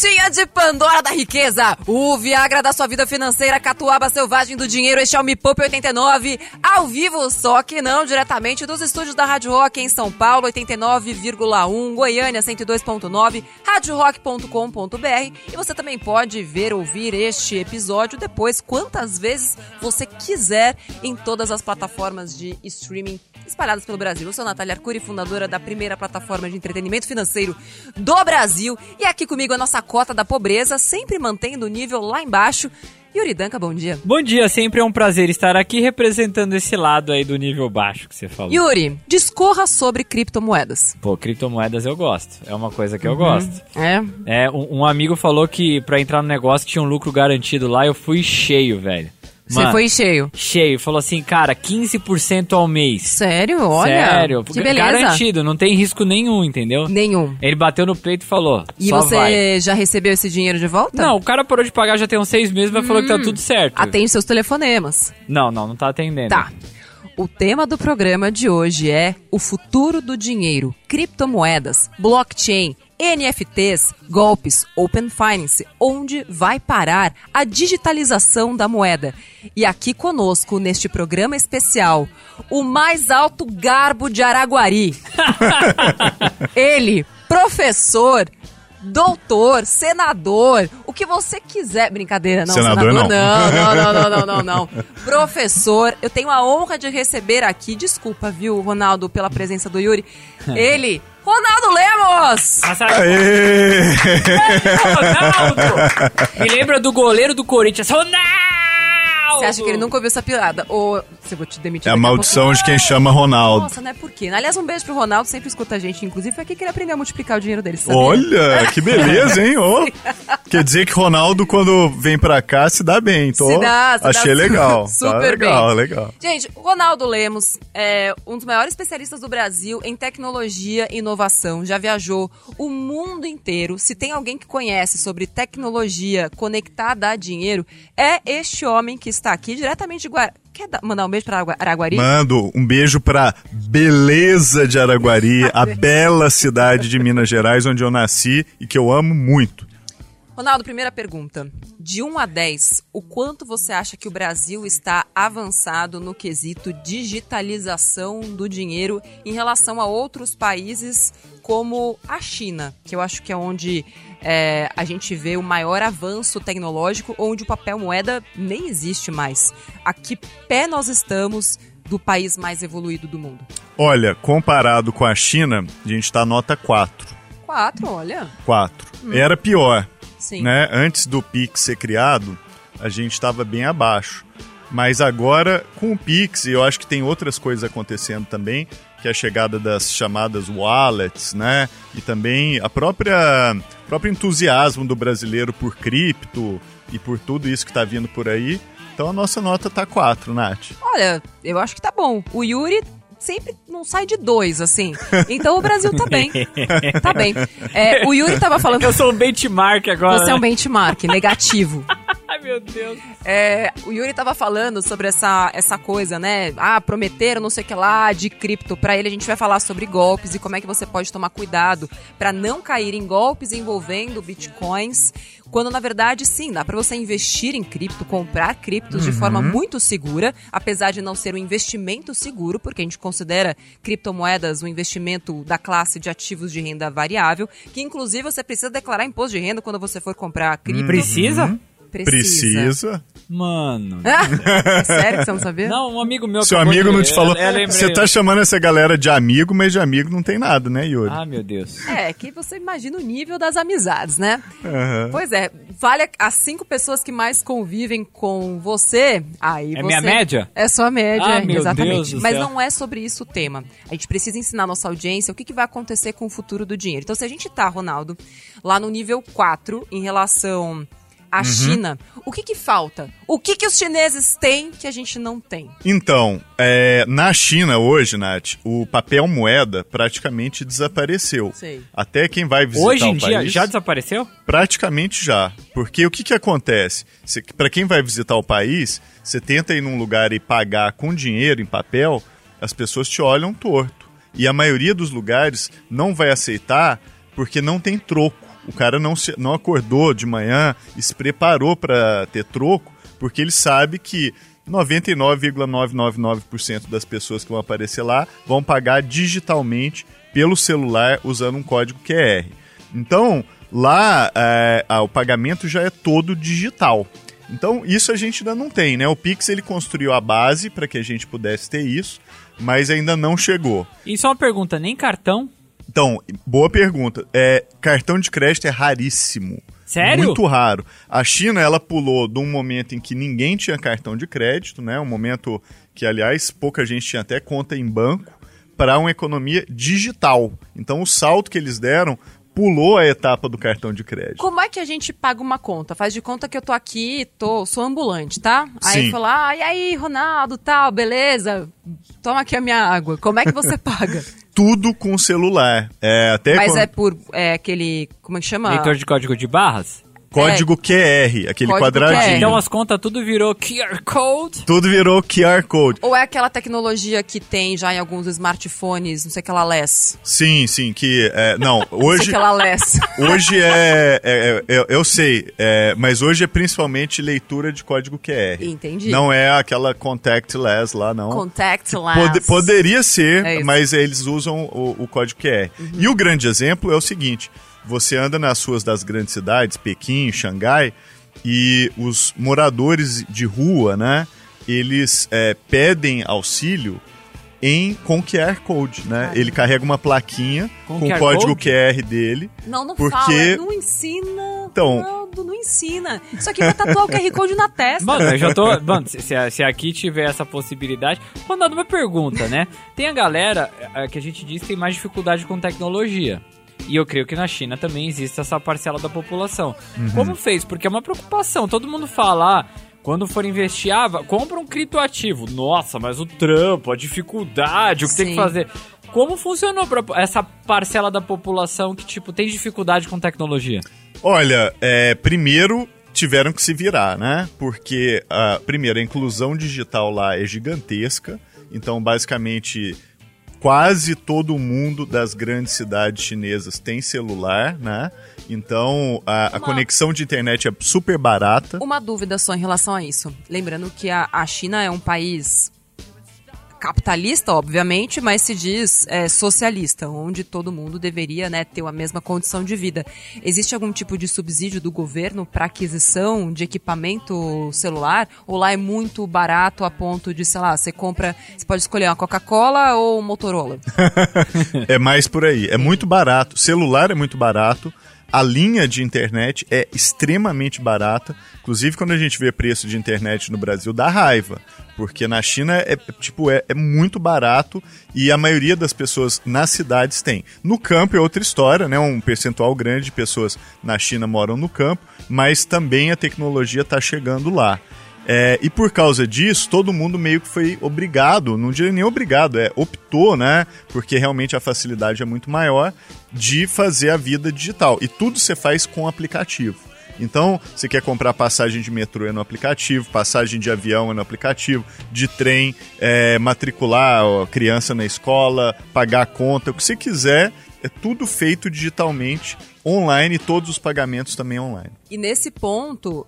Caixinha de Pandora da Riqueza, o Viagra da sua vida financeira, Catuaba Selvagem do Dinheiro, este é o Me Poupe 89, ao vivo, só que não diretamente dos estúdios da Rádio Rock em São Paulo, 89,1, Goiânia 102.9, radiorock.com.br e você também pode ver, ouvir este episódio depois, quantas vezes você quiser, em todas as plataformas de streaming espalhadas pelo Brasil. Eu sou Natália Arcuri, fundadora da primeira plataforma de entretenimento financeiro do Brasil. E aqui comigo a nossa cota da pobreza, sempre mantendo o nível lá embaixo. Yuri Danca, bom dia. Bom dia, sempre é um prazer estar aqui representando esse lado aí do nível baixo que você falou. Yuri, discorra sobre criptomoedas. Pô, criptomoedas eu gosto. É uma coisa que eu uhum. gosto. É? É, um, um, amigo falou que para entrar no negócio tinha um lucro garantido lá, eu fui cheio, velho. Você foi cheio? Cheio. Falou assim, cara, 15% ao mês. Sério? Olha. Sério. Que beleza. Garantido, não tem risco nenhum, entendeu? Nenhum. Ele bateu no peito e falou. E você vai. já recebeu esse dinheiro de volta? Não, o cara parou de pagar já tem uns seis meses, mas hum, falou que tá hum. tudo certo. Atende seus telefonemas. Não, não, não tá atendendo. Tá. O tema do programa de hoje é o futuro do dinheiro, criptomoedas, blockchain NFTs, golpes, Open Finance, onde vai parar a digitalização da moeda. E aqui conosco, neste programa especial, o mais alto garbo de Araguari. Ele, professor, doutor, senador, o que você quiser. Brincadeira, não, senador, senador não. Não, não, não, não, não, não, Professor, eu tenho a honra de receber aqui, desculpa, viu, Ronaldo, pela presença do Yuri. Ele, Ronaldo Lemos! Aê! Ronaldo! Me lembra do goleiro do Corinthians, Ronaldo! Você acha que ele nunca ouviu essa piada? Ou você vou te demitir É a maldição de quem chama Ronaldo. Nossa, não é por quê? Aliás, um beijo pro Ronaldo, sempre escuta a gente. Inclusive, foi aqui que ele aprendeu a multiplicar o dinheiro dele, sabia? Olha, que beleza, hein? Oh. Quer dizer que Ronaldo, quando vem pra cá, se dá bem. Tô... Se dá, se Achei dá legal. Super tá legal, bem. legal. Gente, Ronaldo Lemos é um dos maiores especialistas do Brasil em tecnologia e inovação. Já viajou o mundo inteiro. Se tem alguém que conhece sobre tecnologia conectada a dinheiro, é este homem que está aqui diretamente de Guarani. Quer mandar um beijo para Araguari? Mando um beijo para Beleza de Araguari, a bela cidade de Minas Gerais, onde eu nasci e que eu amo muito. Ronaldo, primeira pergunta. De 1 a 10, o quanto você acha que o Brasil está avançado no quesito digitalização do dinheiro em relação a outros países como a China, que eu acho que é onde é, a gente vê o maior avanço tecnológico, onde o papel moeda nem existe mais. A que pé nós estamos do país mais evoluído do mundo? Olha, comparado com a China, a gente está nota 4. 4, olha. 4. Hum. Era pior. Sim. Né? Antes do Pix ser criado, a gente estava bem abaixo. Mas agora, com o Pix, e eu acho que tem outras coisas acontecendo também, que é a chegada das chamadas wallets, né? E também a própria próprio entusiasmo do brasileiro por cripto e por tudo isso que está vindo por aí. Então a nossa nota tá 4, Nath. Olha, eu acho que tá bom. O Yuri sempre não sai de dois, assim. Então o Brasil tá bem. Tá bem. É, o Yuri tava falando. Eu sou um benchmark agora. Você é um benchmark negativo. Ai, meu Deus. É, o Yuri tava falando sobre essa, essa coisa, né? Ah, prometeram não sei o que lá de cripto. Pra ele, a gente vai falar sobre golpes e como é que você pode tomar cuidado para não cair em golpes envolvendo bitcoins. Quando na verdade, sim, dá para você investir em cripto, comprar criptos uhum. de forma muito segura, apesar de não ser um investimento seguro, porque a gente considera criptomoedas um investimento da classe de ativos de renda variável, que inclusive você precisa declarar imposto de renda quando você for comprar cripto. Precisa? Uhum. Precisa. Precisa. Mano. é sério que você não sabia? Não, um amigo meu. Seu amigo não te falou. Você tá chamando essa galera de amigo, mas de amigo não tem nada, né, Yuri? Ah, meu Deus. É, que você imagina o nível das amizades, né? Uhum. Pois é, vale as cinco pessoas que mais convivem com você. Aí é você... minha média? É sua média, ah, meu exatamente. Deus do mas céu. não é sobre isso o tema. A gente precisa ensinar nossa audiência o que, que vai acontecer com o futuro do dinheiro. Então, se a gente tá, Ronaldo, lá no nível 4 em relação a China, o que que falta? O que que os chineses têm que a gente não tem? Então, é, na China hoje, Nath, o papel moeda praticamente desapareceu. Sei. Até quem vai visitar Hoje em o dia país, já desapareceu? praticamente já. Porque o que, que acontece? Para quem vai visitar o país, você tenta ir num lugar e pagar com dinheiro em papel, as pessoas te olham torto. E a maioria dos lugares não vai aceitar porque não tem troco. O cara não, se, não acordou de manhã e se preparou para ter troco, porque ele sabe que 99,999% das pessoas que vão aparecer lá vão pagar digitalmente pelo celular usando um código QR. Então, lá é, o pagamento já é todo digital. Então, isso a gente ainda não tem, né? O Pix ele construiu a base para que a gente pudesse ter isso, mas ainda não chegou. E só uma pergunta, nem cartão? Então, boa pergunta. É, cartão de crédito é raríssimo. Sério? Muito raro. A China, ela pulou de um momento em que ninguém tinha cartão de crédito, né? Um momento que, aliás, pouca gente tinha até conta em banco, para uma economia digital. Então, o salto que eles deram pulou a etapa do cartão de crédito. Como é que a gente paga uma conta? Faz de conta que eu tô aqui, tô, sou ambulante, tá? Aí Sim. fala, ah, e aí, Ronaldo, tal, beleza? Toma aqui a minha água. Como é que você paga? Tudo com celular. É, até Mas quando- é por é, aquele, como é que chama? Leitor de código de barras? Código QR, aquele Código quadradinho. QR. Então as contas tudo virou QR Code. Tudo virou QR Code. Ou é aquela tecnologia que tem já em alguns smartphones, não sei que ela less. Sim, sim, que... é, não, Não sei hoje... que ela less. Hoje é, é- é- eu- eu sei, é, mas hoje é principalmente leitura de código QR. Entendi. Não é aquela contactless lá, não. Contactless. Pode- poderia ser, É. Uhum. mas eles usam o, o código QR. E o grande exemplo é o seguinte: você anda nas ruas das grandes cidades, Pequim, Xangai, e os moradores de rua, né? Eles é, pedem auxílio em com QR Code, né? Ele carrega uma plaquinha Com com, o código Code? QR dele. Não, não Porque- fala, não ensina. Então- Ronaldo, não ensina. Isso aqui vai tatuar o QR Code na testa. Mano, eu já tô. Mano, se, se, aqui tiver essa possibilidade. Ronaldo, uma pergunta, né? Tem a galera eh, que a gente diz que tem mais dificuldade com tecnologia. E eu creio que na China também existe essa parcela da população. Como fez? Porque é uma preocupação. Todo mundo fala. ah, quando for investir, ah, compra um criptoativo. Nossa, mas o trampo, a dificuldade, o que tem Sim. que fazer. Como funcionou pra essa parcela da população que, tipo, tem dificuldade com tecnologia? Olha, é, primeiro tiveram que se virar, né? Porque, ah, primeiro, a inclusão digital lá é gigantesca. Então, basicamente, quase todo mundo das grandes cidades chinesas tem celular, né? Então, a, a Uma- conexão de internet é super barata. Uma dúvida só em relação a isso. Lembrando que a, a China é um país capitalista, obviamente, mas se diz é, socialista, onde todo mundo deveria né, ter a mesma condição de vida. Existe algum tipo de subsídio do governo para aquisição de equipamento celular? Ou lá é muito barato a ponto de, sei lá, você compra, você pode escolher uma Coca-Cola ou um Motorola? É mais por aí. É muito barato. Celular é muito barato. A linha de internet é extremamente barata. Inclusive, quando a gente vê preço de internet no Brasil, dá raiva. Porque na China é, tipo, é, é muito barato e a maioria das pessoas nas cidades tem. No campo é outra história, né? Um percentual grande de pessoas na China moram no campo, mas também a tecnologia está chegando lá. É, e por causa disso, todo mundo meio que foi obrigado, não diria nem obrigado, é optou, né? Porque realmente a facilidade é muito maior de fazer a vida digital. E tudo você faz com aplicativo. Então, você quer comprar passagem de metrô é no aplicativo, passagem de avião é no aplicativo, de trem, é, matricular a criança na escola, pagar a conta, o que você quiser, é tudo feito digitalmente, online, e todos os pagamentos também online. E nesse ponto,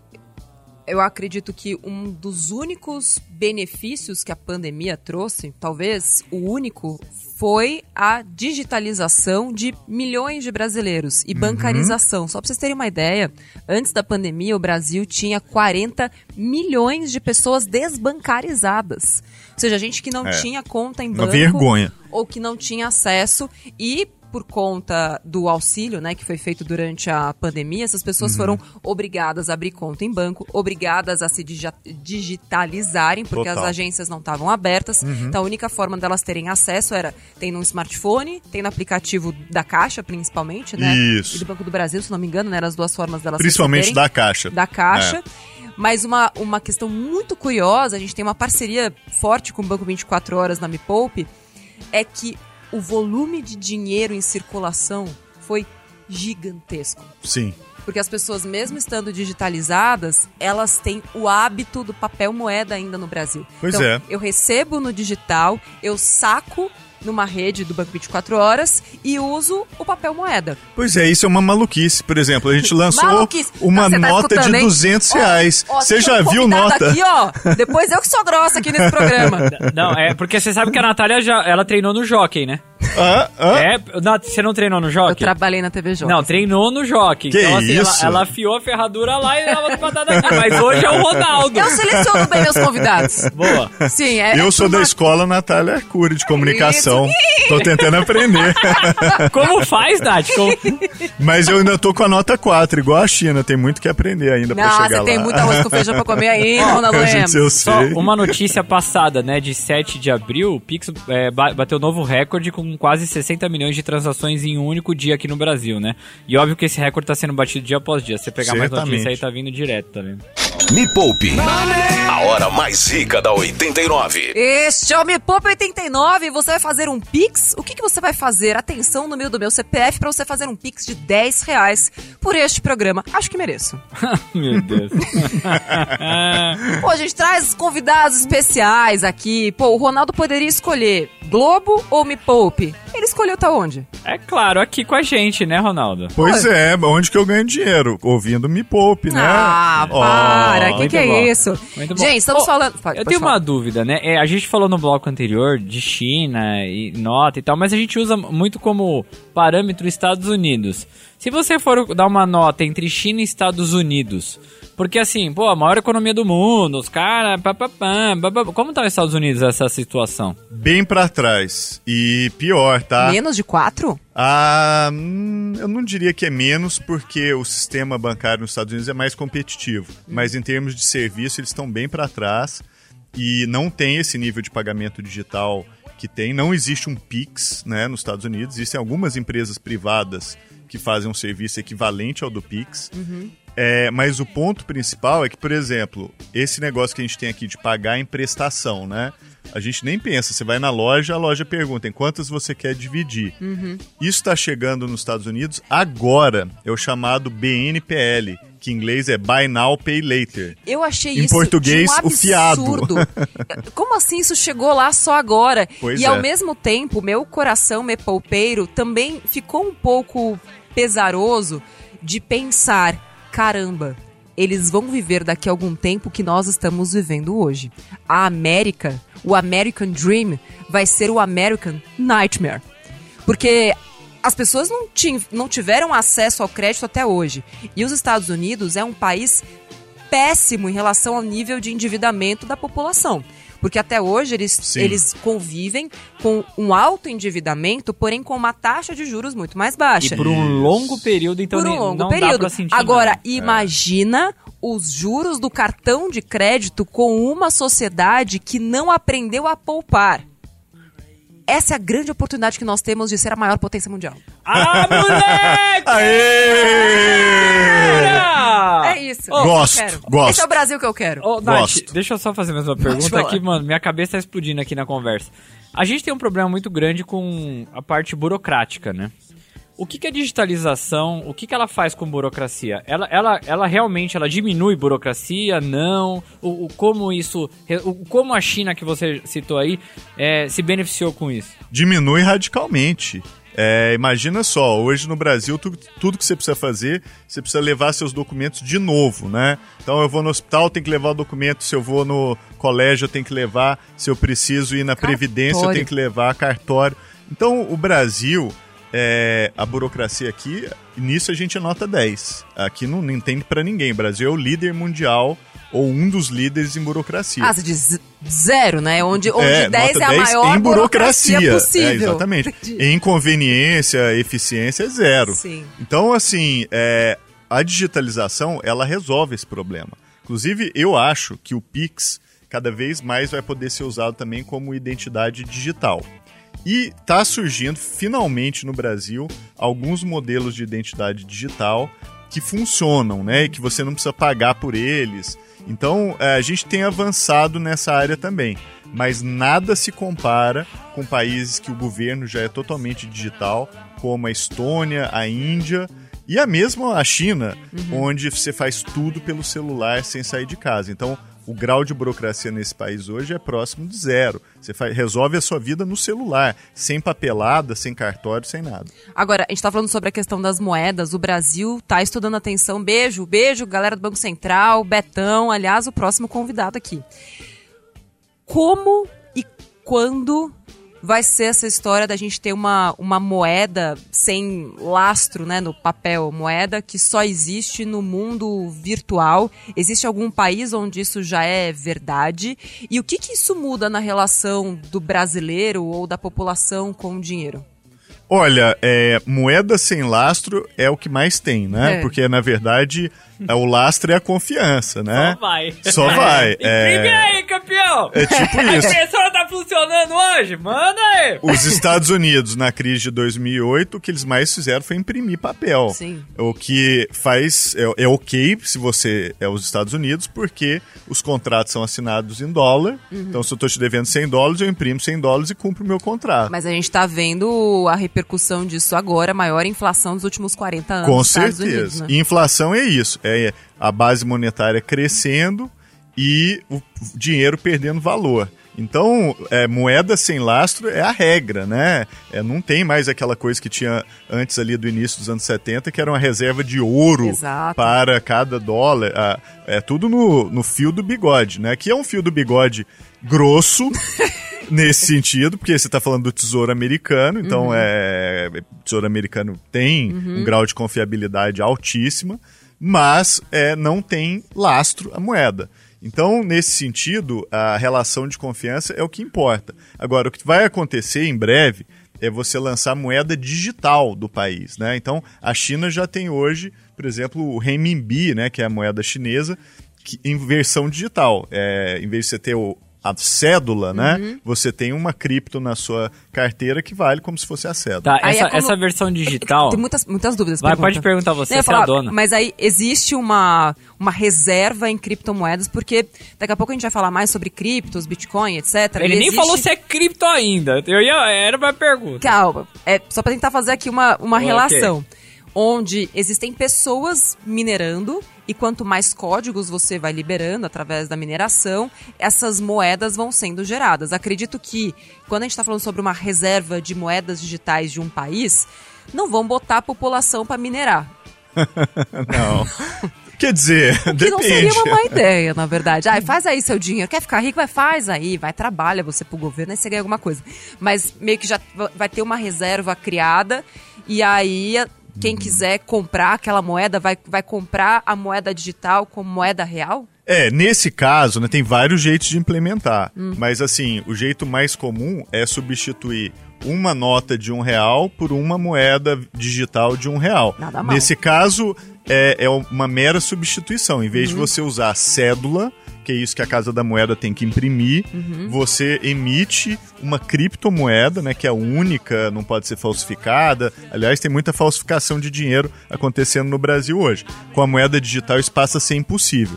eu acredito que um dos únicos benefícios que a pandemia trouxe, talvez o único, foi a digitalização de milhões de brasileiros e bancarização. Só para vocês terem uma ideia, antes da pandemia, o Brasil tinha 40 milhões de pessoas desbancarizadas. Ou seja, gente que não É. tinha conta em Uma banco vergonha. ou que não tinha acesso e por conta do auxílio, né, que foi feito durante a pandemia, essas pessoas foram obrigadas a abrir conta em banco, obrigadas a se digi- digitalizarem, porque Total. as agências não estavam abertas. Então a única forma delas terem acesso era tem no smartphone, tem no aplicativo da Caixa, principalmente, né? Isso. E do Banco do Brasil, se não me engano, né? Eram as duas formas delas Principalmente da Caixa. da Caixa. É. Mas uma, uma questão muito curiosa, a gente tem uma parceria forte com o Banco 24 Horas na Me Poupe, é que o volume de dinheiro em circulação foi gigantesco. Sim. Porque as pessoas, mesmo estando digitalizadas, elas têm o hábito do papel moeda ainda no Brasil. Pois então, é. Eu recebo no digital, eu saco numa rede do Banco 24 Horas e uso o papel moeda. Pois é, isso é uma maluquice. Por exemplo, a gente lançou uma Você tá nota de escutando, hein? 200 Ó, reais. Você já um viu nota? Aqui, ó. Depois eu que sou grossa aqui nesse programa. Não, é porque você sabe que a Natália já ela treinou no Jockey, né? Ah, ah. É, na- você não treinou no Eu Jockey? trabalhei na TV Jovem. Não, treinou no Jockey. Que então, assim, ela- isso? Ela, afiou a ferradura lá e ela patada aqui. Mas hoje é o Ronaldo. Eu seleciono bem meus convidados. Boa. Sim, é. Eu é sou da turma- escola Natália Arcuri de comunicação. Tô tentando aprender. Como faz, Nath? Como- Mas eu ainda tô com a nota 4, igual a China. Tem muito que aprender ainda pra Não, chegar você lá. tem muito arroz com feijão pra comer ainda, Ronaldo eu Lemos. Só sei. uma notícia passada, né, de 7 de abril, o Pix é, ba- bateu novo recorde com quase 60 milhões de transações em um único dia aqui no Brasil, né? E óbvio que esse recorde tá sendo batido dia após dia. Se você pegar mais Certamente. notícia aí, tá vindo direto, tá vendo? Me Poupe. A hora mais rica da 89. Este é o Me Poupa 89 você vai fazer um Pix? O que, que você vai fazer? Atenção no meu do meu CPF pra você fazer um Pix de 10 reais por este programa. Acho que mereço. Meu Deus. Pô, a gente traz convidados especiais aqui. Pô, o Ronaldo poderia escolher Globo ou Me Poupe? Ele escolheu tá onde? é claro, aqui com a gente, né, Ronaldo? Pois é, onde que eu ganho dinheiro? Ouvindo Me Poupe, né? Ah, para. Muito que é bom. isso? Gente, estamos Ô, falando... Pode- Eu pode tenho falar. uma dúvida, né? É, a gente falou no bloco anterior de China e nota e tal, mas a gente usa muito como parâmetro Estados Unidos. Se você for dar uma nota entre China e Estados Unidos, porque assim, pô, a maior economia do mundo, os caras, como tá os Estados Unidos essa situação? Bem pra trás. E pior, tá? Menos de quatro? Ah, hum, eu não diria que é menos, porque o sistema bancário nos Estados Unidos é mais competitivo. Mas em termos de serviço, eles estão bem para trás e não tem esse nível de pagamento digital que tem. Não existe um Pix né, nos Estados Unidos. Existem algumas empresas privadas que fazem um serviço equivalente ao do Pix. É, mas o ponto principal é que, por exemplo, esse negócio que a gente tem aqui de pagar em prestação, né? A gente nem pensa, você vai na loja, a loja pergunta em quantas você quer dividir. Isso está chegando nos Estados Unidos agora, é o chamado BNPL, que em inglês é Buy Now, Pay Later. Eu achei Em isso português, de um o fiado. absurdo. Como assim isso chegou lá só agora? Pois e é. ao mesmo tempo, meu coração me poupeiro também ficou um pouco pesaroso de pensar, caramba, eles vão viver daqui a algum tempo que nós estamos vivendo hoje. A América, o American Dream, vai ser o American Nightmare. Porque as pessoas não, não tiveram acesso ao crédito até hoje. E os Estados Unidos é um país péssimo em relação ao nível de endividamento da população. Porque até hoje eles, Sim. eles convivem com um alto endividamento, porém com uma taxa de juros muito mais baixa. E por um longo período, então Por um longo não dá período. pra sentir Agora, nada. imagina os juros do cartão de crédito com uma sociedade que não aprendeu a poupar. Essa é a grande oportunidade que nós temos de ser a maior potência mundial. Ah, moleque! Aê! É isso. É isso que eu gosto, quero. gosto. Esse é o Brasil que eu quero. Ô, Nath, Gosto. deixa eu só fazer mais uma pergunta aqui, mano. Minha cabeça tá explodindo aqui na conversa. A gente tem um problema muito grande com a parte burocrática, né? O que, que a digitalização, o que, que ela faz com burocracia? Ela, ela, ela realmente ela diminui burocracia? Não? O, o- como isso, o, como a China que você citou aí é, se beneficiou com isso? diminui radicalmente. É, imagina só, hoje no Brasil, tu- tudo que você precisa fazer, você precisa levar seus documentos de novo, né? Então eu vou no hospital, tenho que levar o documento, se eu vou no colégio, eu tenho que levar, se eu preciso ir na Previdência, eu Cartório. tenho que levar cartório. Então o Brasil, é, a burocracia aqui, nisso a gente é nota 10. Aqui não, não entende pra ninguém. O Brasil é o líder mundial ou um dos líderes em burocracia. Ah, você diz zero, né? Onde, onde É, 10 nota é a 10 maior em burocracia. possível. É, exatamente. Entendi. Em conveniência, eficiência, é zero. Sim. Então, assim, é, a digitalização, ela resolve esse problema. Inclusive, eu acho que o Pix cada vez mais vai poder ser usado também como identidade digital. E está surgindo, finalmente, no Brasil, alguns modelos de identidade digital que funcionam, né? E que você não precisa pagar por eles. Então, é, a gente tem avançado nessa área também. Mas nada se compara com países que o governo já é totalmente digital, como a Estônia, a Índia e a mesma a China, onde você faz tudo pelo celular sem sair de casa. Então, o grau de burocracia nesse país hoje é próximo de zero. Você faz- resolve a sua vida no celular, sem papelada, sem cartório, sem nada. Agora, a gente tá falando sobre a questão das moedas. O Brasil tá estudando atenção. Beijo, beijo, galera do Banco Central, Betão, aliás, o próximo convidado aqui. Como e quando vai ser essa história da gente ter uma, uma moeda sem lastro, né, no papel, moeda que só existe no mundo virtual? Existe algum país onde isso já é verdade? E o que que isso muda na relação do brasileiro ou da população com o dinheiro? Olha, é, moeda sem lastro é o que mais tem, né? É. Porque, na verdade, é, o lastro é a confiança, né? Só vai. Só vai. Imprime É, aí, campeão! é tipo A isso. impressora tá funcionando hoje? Manda aí! Os Estados Unidos, na crise de 2008, o que eles mais fizeram foi imprimir papel. Sim. O que faz. É, é ok se você é os Estados Unidos, porque os contratos são assinados em dólar. Uhum. Então, se eu estou te devendo 100 dólares, eu imprimo 100 dólares e cumpro o meu contrato. Mas a gente tá vendo a repercussão disso agora, a maior inflação dos últimos 40 anos. Com certeza. Unidos, né? Inflação é isso. É a base monetária crescendo e o dinheiro perdendo valor. Então, é, moeda sem lastro é a regra, né? É, não tem mais aquela coisa que tinha antes ali do início dos anos 70, que era uma reserva de ouro Exato. para cada dólar. Ah, é tudo no, no fio do bigode, né? Que é um fio do bigode grosso, nesse sentido, porque você está falando do tesouro americano, então é, tesouro americano tem um grau de confiabilidade altíssima, mas é, não tem lastro a moeda. Então, nesse sentido, a relação de confiança é o que importa. Agora, o que vai acontecer em breve é você lançar moeda digital do país, né? Então, a China já tem hoje, por exemplo, o renminbi, né, que é a moeda chinesa, que, em versão digital. É, em vez de você ter o, a cédula, né, você tem uma cripto na sua carteira que vale como se fosse a cédula. Tá, é essa, como- essa versão digital. Tem muitas, muitas dúvidas. Vai, pergunta. pode perguntar você, você é a falar, dona. Mas aí existe uma, uma reserva em criptomoedas, porque daqui a pouco a gente vai falar mais sobre criptos, Bitcoin, etc. Ele E nem existe- falou se é cripto ainda. Eu ia, era uma pergunta. Calma, é só pra tentar fazer aqui uma, uma Ok. relação. Onde existem pessoas minerando e quanto mais códigos você vai liberando através da mineração, essas moedas vão sendo geradas. Acredito que quando a gente está falando sobre uma reserva de moedas digitais de um país, não vão botar a população para minerar. Não. Quer dizer, Que depende. não seria uma má ideia, na verdade. Ai, faz aí seu dinheiro. Quer ficar rico? Vai, faz aí. Vai, trabalha você pro governo, aí você ganha alguma coisa. Mas meio que já va- vai ter uma reserva criada e aí quem quiser comprar aquela moeda vai, vai comprar a moeda digital como moeda real? É, nesse caso, né, tem vários jeitos de implementar. Mas assim, o jeito mais comum é substituir uma nota de um real por uma moeda digital de um real. Nada mal. Nesse caso, é, é uma mera substituição. Em vez de você usar cédula, que é isso que a Casa da Moeda tem que imprimir, você emite uma criptomoeda, né, que é única, não pode ser falsificada. Aliás, tem muita falsificação de dinheiro acontecendo no Brasil hoje. Com a moeda digital isso passa a ser impossível.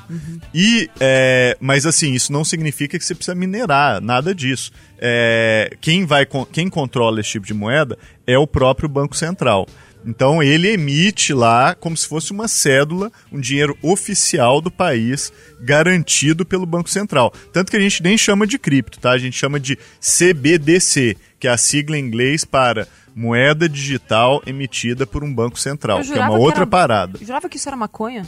E, é, mas assim, isso não significa que você precisa minerar, nada disso. É, quem, vai, quem controla esse tipo de moeda é o próprio Banco Central. Então ele emite lá como se fosse uma cédula, um dinheiro oficial do país, garantido pelo Banco Central. Tanto que a gente nem chama de cripto, tá? A gente chama de CBDC, que é a sigla em inglês para moeda digital emitida por um banco central, que é uma que outra era- parada. Eu jurava que isso era maconha.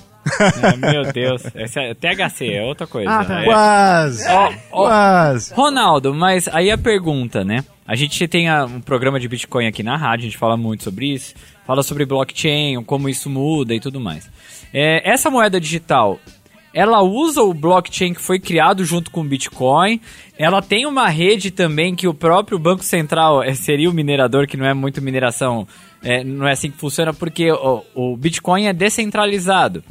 É, meu Deus. Esse é THC, é outra coisa. Ah, tá. É- Quase! Ó, ó, Quase! Ronaldo, mas aí a pergunta, né? A gente tem a- um programa de Bitcoin aqui na rádio, a gente fala muito sobre isso, fala sobre blockchain, como isso muda e tudo mais. É, essa moeda digital, ela usa o blockchain que foi criado junto com o Bitcoin. Ela tem uma rede também que o próprio Banco Central é, seria o minerador, que não é muito mineração, é, não é assim que funciona, porque o, o Bitcoin é descentralizado.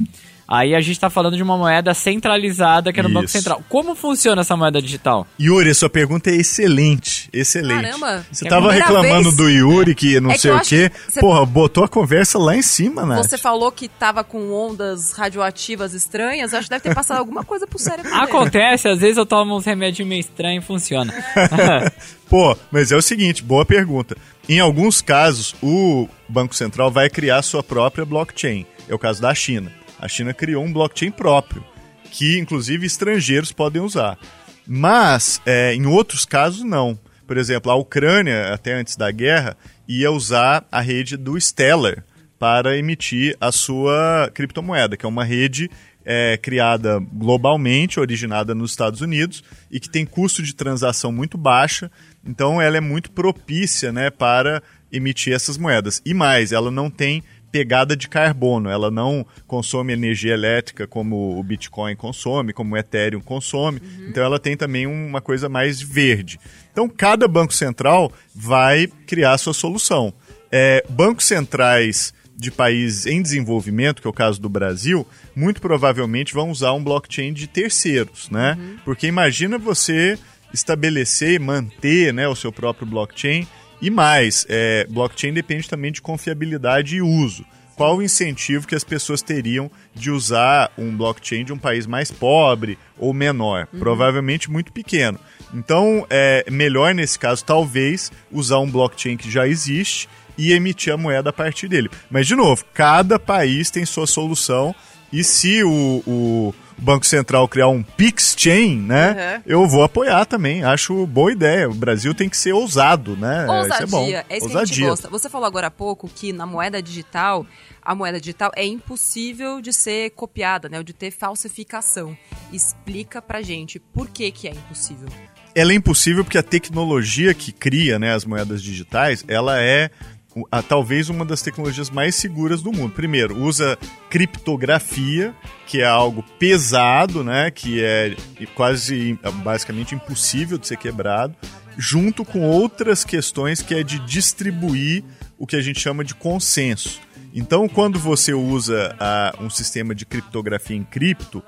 Aí a gente está falando de uma moeda centralizada que é no Banco Isso. Central. Como funciona essa moeda digital? Yuri, sua pergunta é excelente, excelente. Caramba, Você é a tava reclamando vez. do Yuri que não É que sei eu o quê. que você- Porra, botou a conversa lá em cima, Nath. Você falou que tava com ondas radioativas estranhas, acho que deve ter passado alguma coisa pro cérebro. Acontece, às vezes eu tomo uns remédios meio estranhos e funciona. Pô, mas é o seguinte, boa pergunta. Em alguns casos, o Banco Central vai criar sua própria blockchain. É o caso da China. A China criou um blockchain próprio, que inclusive estrangeiros podem usar. Mas, é, em outros casos, não. Por exemplo, a Ucrânia, até antes da guerra, ia usar a rede do Stellar para emitir a sua criptomoeda, que é uma rede é, criada globalmente, originada nos Estados Unidos e que tem custo de transação muito baixa. Então, ela é muito propícia né, para emitir essas moedas. E mais, ela não tem pegada de carbono, ela não consome energia elétrica como o Bitcoin consome, como o Ethereum consome. Então, ela tem também uma coisa mais verde. Então, cada banco central vai criar sua solução. É, bancos centrais de países em desenvolvimento, que é o caso do Brasil, muito provavelmente vão usar um blockchain de terceiros, né? Porque imagina você estabelecer e manter né, o seu próprio blockchain e mais, é, blockchain depende também de confiabilidade e uso. Qual o incentivo que as pessoas teriam de usar um blockchain de um país mais pobre ou menor? Provavelmente muito pequeno. Então, é melhor nesse caso, talvez, usar um blockchain que já existe e emitir a moeda a partir dele. Mas, de novo, cada país tem sua solução e se o, o Banco Central criar um PixChain, né, Uhum. eu vou apoiar também. Acho boa ideia. O Brasil tem que ser ousado, né? Ousadia, Isso é bom. é isso que a gente Ousadia. gosta. Você falou agora há pouco que na moeda digital, a moeda digital é impossível de ser copiada, né? Ou de ter falsificação. Explica pra gente por que que é impossível. ela é impossível porque a tecnologia que cria né, as moedas digitais, ela é o- a- talvez uma das tecnologias mais seguras do mundo. Primeiro, usa criptografia, que é algo pesado, né, que é quase basicamente impossível de ser quebrado, junto com outras questões que é de distribuir o que a gente chama de consenso. Então, quando você usa ah, um sistema de criptografia em cripto,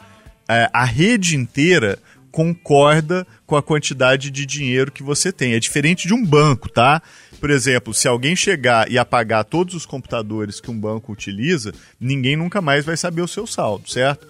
é, a rede inteira concorda com a quantidade de dinheiro que você tem. É diferente de um banco, tá? Por exemplo, se alguém chegar e apagar todos os computadores que um banco utiliza, ninguém nunca mais vai saber o seu saldo, certo?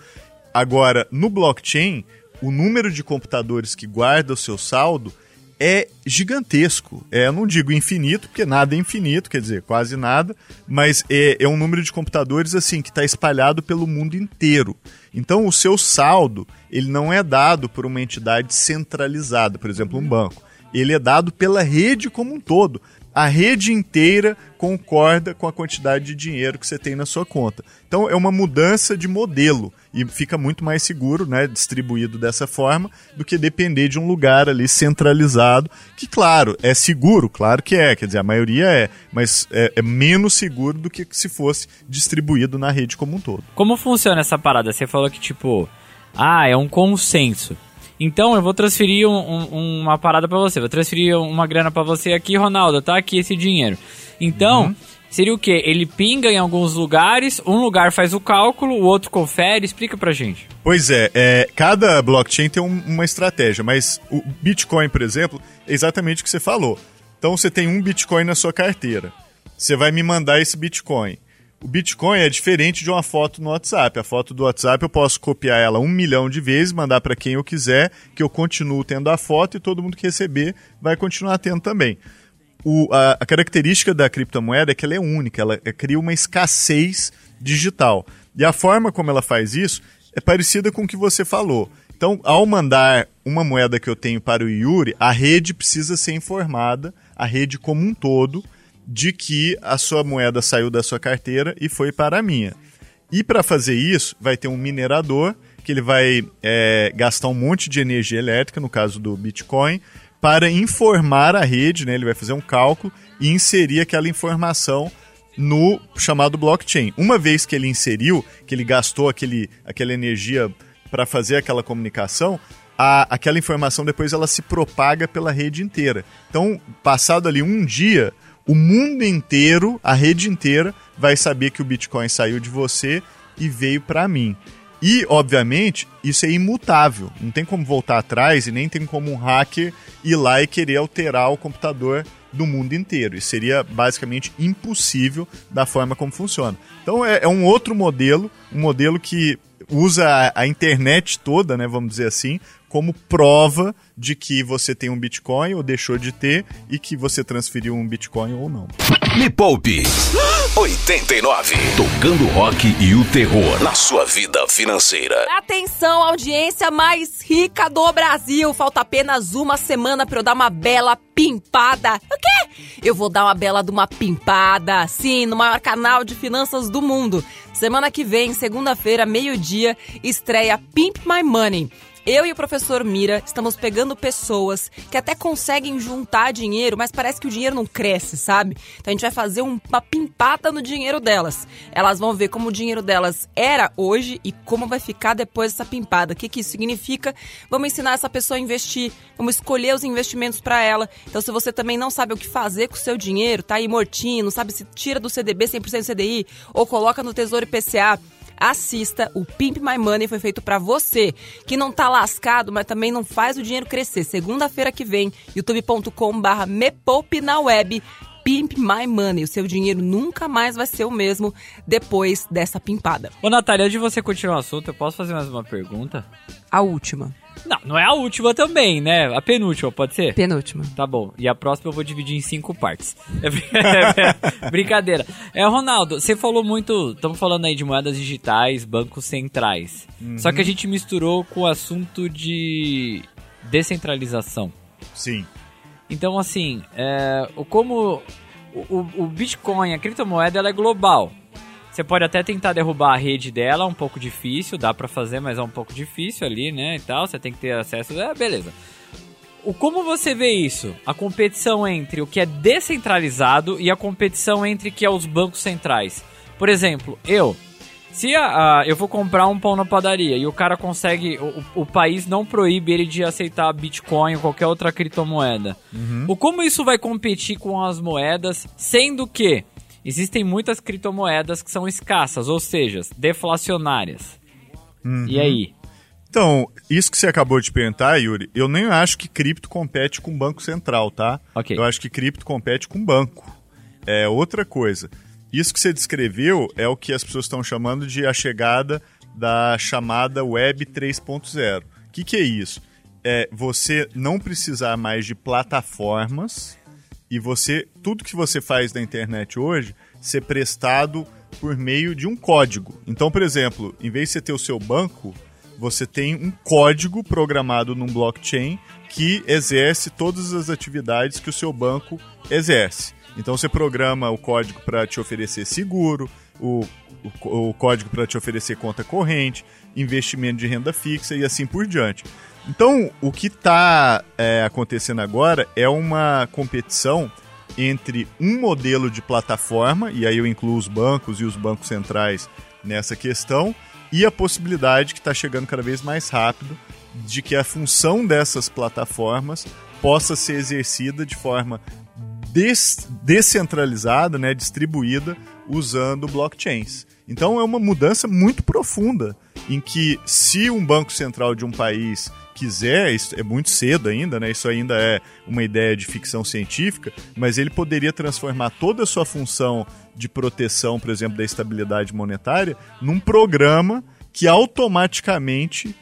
Agora, no blockchain, o número de computadores que guarda o seu saldo é gigantesco. É, eu não digo infinito, porque nada é infinito, quer dizer, quase nada, mas é, é um número de computadores assim que está espalhado pelo mundo inteiro. Então, o seu saldo ele não é dado por uma entidade centralizada, por exemplo, um banco. Ele é dado pela rede como um todo. A rede inteira concorda com a quantidade de dinheiro que você tem na sua conta. Então é uma mudança de modelo e fica muito mais seguro, né, distribuído dessa forma, do que depender de um lugar ali centralizado, que claro, é seguro, claro que é, quer dizer, a maioria é, mas é, é menos seguro do que se fosse distribuído na rede como um todo. Como funciona essa parada? Você falou que, tipo, ah, é um consenso. Então eu vou transferir um- um- uma parada pra você, vou transferir uma grana pra você aqui, Ronaldo, tá aqui esse dinheiro. Então, seria o quê? Ele pinga em alguns lugares, um lugar faz o cálculo, o outro confere, explica pra gente. Pois é, é, cada blockchain tem um- uma estratégia, mas o Bitcoin, por exemplo, é exatamente o que você falou. Então você tem um Bitcoin na sua carteira. Você vai me mandar esse Bitcoin. O Bitcoin é diferente de uma foto no WhatsApp. A foto do WhatsApp eu posso copiar ela um milhão de vezes, mandar para quem eu quiser, que eu continuo tendo a foto e todo mundo que receber vai continuar tendo também. O- a, a característica da criptomoeda é que ela é única, ela cria uma escassez digital. E a forma como ela faz isso é parecida com o que você falou. Então, ao mandar uma moeda que eu tenho para o Yuri, a rede precisa ser informada, a rede como um todo, de que a sua moeda saiu da sua carteira e foi para a minha. E para fazer isso, vai ter um minerador que ele vai é, gastar um monte de energia elétrica, no caso do Bitcoin, para informar a rede, né? ele vai fazer um cálculo e inserir aquela informação no chamado blockchain. Uma vez que ele inseriu, que ele gastou aquele, aquela energia para fazer aquela comunicação, a, aquela informação depois ela se propaga pela rede inteira. Então, passado ali um dia, o mundo inteiro, a rede inteira, vai saber que o Bitcoin saiu de você e veio para mim. E, obviamente, isso é imutável. Não tem como voltar atrás e nem tem como um hacker ir lá e querer alterar o computador do mundo inteiro. Isso seria basicamente impossível da forma como funciona. Então é, é um outro modelo, um modelo que usa a, internet toda, né, vamos dizer assim, como prova de que você tem um Bitcoin ou deixou de ter e que você transferiu um Bitcoin ou não. Me Poupe 89. Tocando rock e o terror na sua vida financeira. Atenção, audiência mais rica do Brasil. Falta apenas uma semana para eu dar uma bela pimpada. Quê? Eu vou dar uma bela de uma pimpada, sim, no maior canal de finanças do mundo. Semana que vem, segunda-feira, meio-dia, estreia Pimp My Money. Eu e o professor Mira estamos pegando pessoas que até conseguem juntar dinheiro, mas parece que o dinheiro não cresce, sabe? Então a gente vai fazer uma pimpada no dinheiro delas. Elas vão ver como o dinheiro delas era hoje e como vai ficar depois dessa pimpada. O que, que isso significa? Vamos ensinar essa pessoa a investir, vamos escolher os investimentos para ela. Então, se você também não sabe o que fazer com o seu dinheiro, tá aí mortinho, não sabe se tira do CDB 100% CDI ou coloca no Tesouro IPCA assista. O Pimp My Money foi feito para você que não tá lascado, mas também não faz o dinheiro crescer. Segunda-feira que vem, youtube.com/barra me poupe na web. Pimp My Money. O seu dinheiro nunca mais vai ser o mesmo depois dessa pimpada. Ô, Natália, antes de você continuar o assunto, eu posso fazer mais uma pergunta? A última. Não, não é a última também, né? A penúltima, pode ser? Penúltima. Tá bom. E a próxima eu vou dividir em cinco partes. É brincadeira. É, Ronaldo, você falou muito. Estamos falando aí de moedas digitais, bancos centrais. Uhum. Só que a gente misturou com o assunto de descentralização. Sim. Então, assim, é, como o, o, Bitcoin, a criptomoeda, ela é global. Você pode até tentar derrubar a rede dela, um pouco difícil, dá para fazer, mas é um pouco difícil ali, né, e tal. Você tem que ter acesso, é, beleza. O como você vê isso? A competição entre o que é descentralizado e a competição entre que é os bancos centrais. Por exemplo, eu se a, a, eu vou comprar um pão na padaria e o cara consegue. O, o, país não proíbe ele de aceitar Bitcoin ou qualquer outra criptomoeda. Uhum. O como isso vai competir com as moedas, sendo que existem muitas criptomoedas que são escassas, ou seja, deflacionárias. Uhum. E aí? Então, isso que você acabou de perguntar, Yuri, eu nem acho que cripto compete com banco central, tá? Okay. Eu acho que cripto compete com banco. É outra coisa. Isso que você descreveu é o que as pessoas estão chamando de a chegada da chamada Web 3.0. O que, que é isso? É você não precisar mais de plataformas e você tudo que você faz na internet hoje ser prestado por meio de um código. Então, por exemplo, em vez de você ter o seu banco, você tem um código programado num blockchain que exerce todas as atividades que o seu banco exerce. Então você programa o código para te oferecer seguro, o, o, o código para te oferecer conta corrente, investimento de renda fixa e assim por diante. Então, o que está é, acontecendo agora é uma competição entre um modelo de plataforma, e aí eu incluo os bancos e os bancos centrais nessa questão, e a possibilidade que está chegando cada vez mais rápido de que a função dessas plataformas possa ser exercida de forma des descentralizada, né, distribuída, usando blockchains. Então é uma mudança muito profunda, em que se um banco central de um país quiser, é muito cedo ainda, né? Isso ainda é uma ideia de ficção científica, mas ele poderia transformar toda a sua função de proteção, por exemplo, da estabilidade monetária, num programa que automaticamente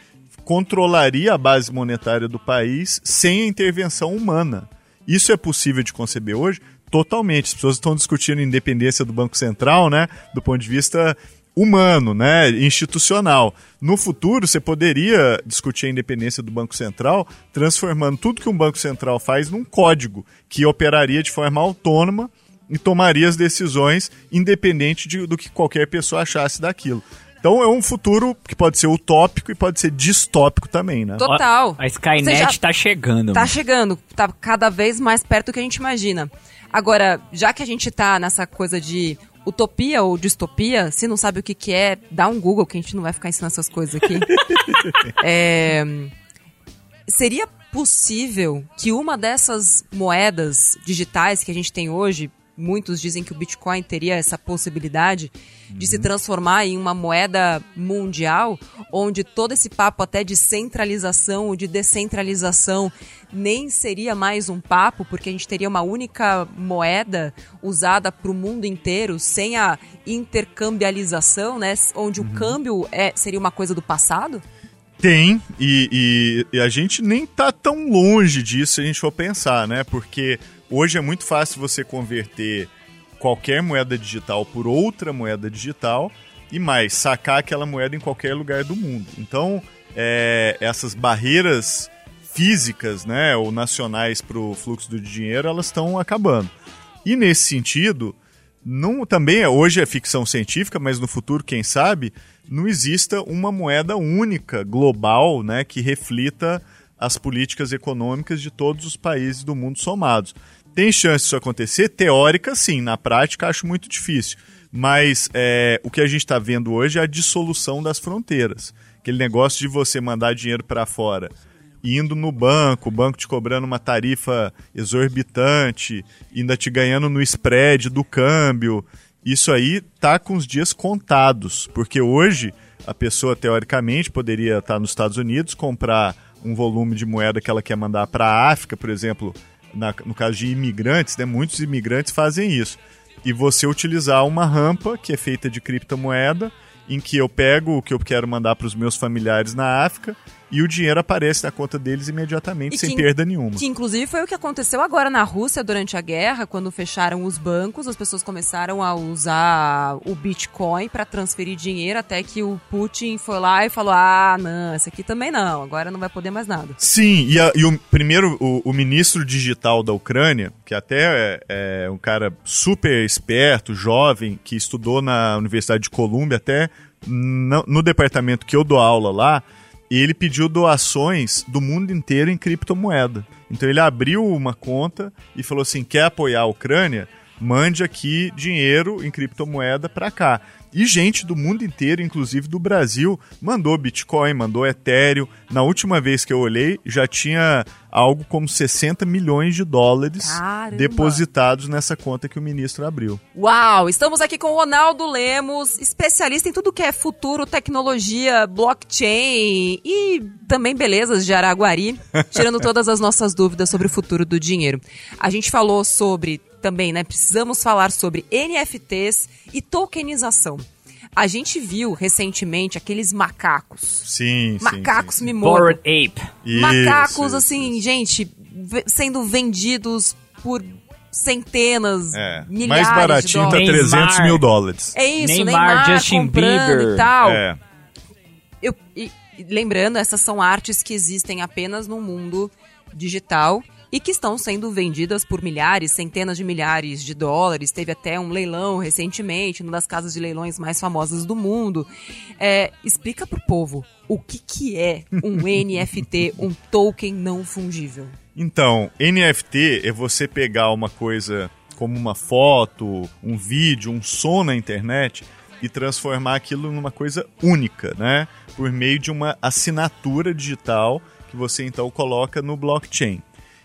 controlaria a base monetária do país sem a intervenção humana. Isso é possível de conceber hoje? Totalmente. As pessoas estão discutindo a independência do Banco Central, né? Do ponto de vista humano, né, institucional. No futuro, você poderia discutir a independência do Banco Central, transformando tudo que um Banco Central faz num código que operaria de forma autônoma e tomaria as decisões independente de, do que qualquer pessoa achasse daquilo. Então é um futuro que pode ser utópico e pode ser distópico também, né? Total. A Skynet está chegando. Tá chegando, tá cada vez mais perto do que a gente imagina. Agora, já que a gente tá nessa coisa de utopia ou distopia, se não sabe o que, que é, dá um Google que a gente não vai ficar ensinando essas coisas aqui. é, seria possível que uma dessas moedas digitais que a gente tem hoje, muitos dizem que o Bitcoin teria essa possibilidade de se transformar em uma moeda mundial, onde todo esse papo até de centralização ou de descentralização nem seria mais um papo, porque a gente teria uma única moeda usada para o mundo inteiro, sem a intercambialização, né? Onde o câmbio é, seria uma coisa do passado? Tem, e, e, e a gente nem tá tão longe disso se a gente for pensar, né? Porque hoje é muito fácil você converter qualquer moeda digital por outra moeda digital e mais, sacar aquela moeda em qualquer lugar do mundo. Então, é, essas barreiras físicas, né, ou nacionais para o fluxo do dinheiro, elas estão acabando. E nesse sentido, não, também é, hoje é ficção científica, mas no futuro, quem sabe, não exista uma moeda única, global, né, que reflita as políticas econômicas de todos os países do mundo somados. Tem chance disso acontecer? Teórica, sim. Na prática, acho muito difícil. Mas é, o que a gente está vendo hoje é a dissolução das fronteiras. Aquele negócio de você mandar dinheiro para fora indo no banco, o banco te cobrando uma tarifa exorbitante, ainda te ganhando no spread do câmbio. Isso aí tá com os dias contados, porque hoje a pessoa teoricamente poderia estar nos Estados Unidos, comprar um volume de moeda que ela quer mandar para a África, por exemplo, na, no caso de imigrantes, né, muitos imigrantes fazem isso. E você utilizar uma rampa que é feita de criptomoeda, em que eu pego o que eu quero mandar para os meus familiares na África e o dinheiro aparece na conta deles imediatamente, E sem que- perda nenhuma. Que inclusive foi o que aconteceu agora na Rússia durante a guerra, quando fecharam os bancos, as pessoas começaram a usar o Bitcoin para transferir dinheiro, até que o Putin foi lá e falou: ah, não, esse aqui também não, agora não vai poder mais nada. Sim, e, a- e o primeiro, o, o ministro digital da Ucrânia, que até é, é um cara super esperto, jovem, que estudou na Universidade de Colômbia, até no, no departamento que eu dou aula lá, ele pediu doações do mundo inteiro em criptomoeda. Então ele abriu uma conta e falou assim: quer apoiar a Ucrânia? Mande aqui dinheiro em criptomoeda para cá. E gente do mundo inteiro, inclusive do Brasil, mandou Bitcoin, mandou Ethereum. Na última vez que eu olhei, já tinha algo como 60 milhões de dólares Caramba! depositados nessa conta que o ministro abriu. Uau! Estamos aqui com o Ronaldo Lemos, especialista em tudo que é futuro, tecnologia, blockchain e também belezas de Araguari, tirando todas as nossas dúvidas sobre o futuro do dinheiro. A gente falou sobre também, né? Precisamos falar sobre NFTs e tokenização. A gente viu recentemente aqueles macacos. Sim, sim, Macacos sim, sim. Bored Ape. Isso, Macacos, isso, assim, isso. gente, sendo vendidos por centenas, É, milhares mais de baratinho tá dólares. Neymar. 300 mil dólares. É isso, Neymar, Neymar, Justin Bieber. e tal. É. Eu- e lembrando, essas são artes que existem apenas no mundo digital e que estão sendo vendidas por milhares, centenas de milhares de dólares. Teve até um leilão recentemente, numa das casas de leilões mais famosas do mundo. É, explica pro povo o que, que é um NFT, um token não fungível. Então, NFT é você pegar uma coisa como uma foto, um vídeo, um som na internet e transformar aquilo numa coisa única, né? Por meio de uma assinatura digital que você então coloca no blockchain.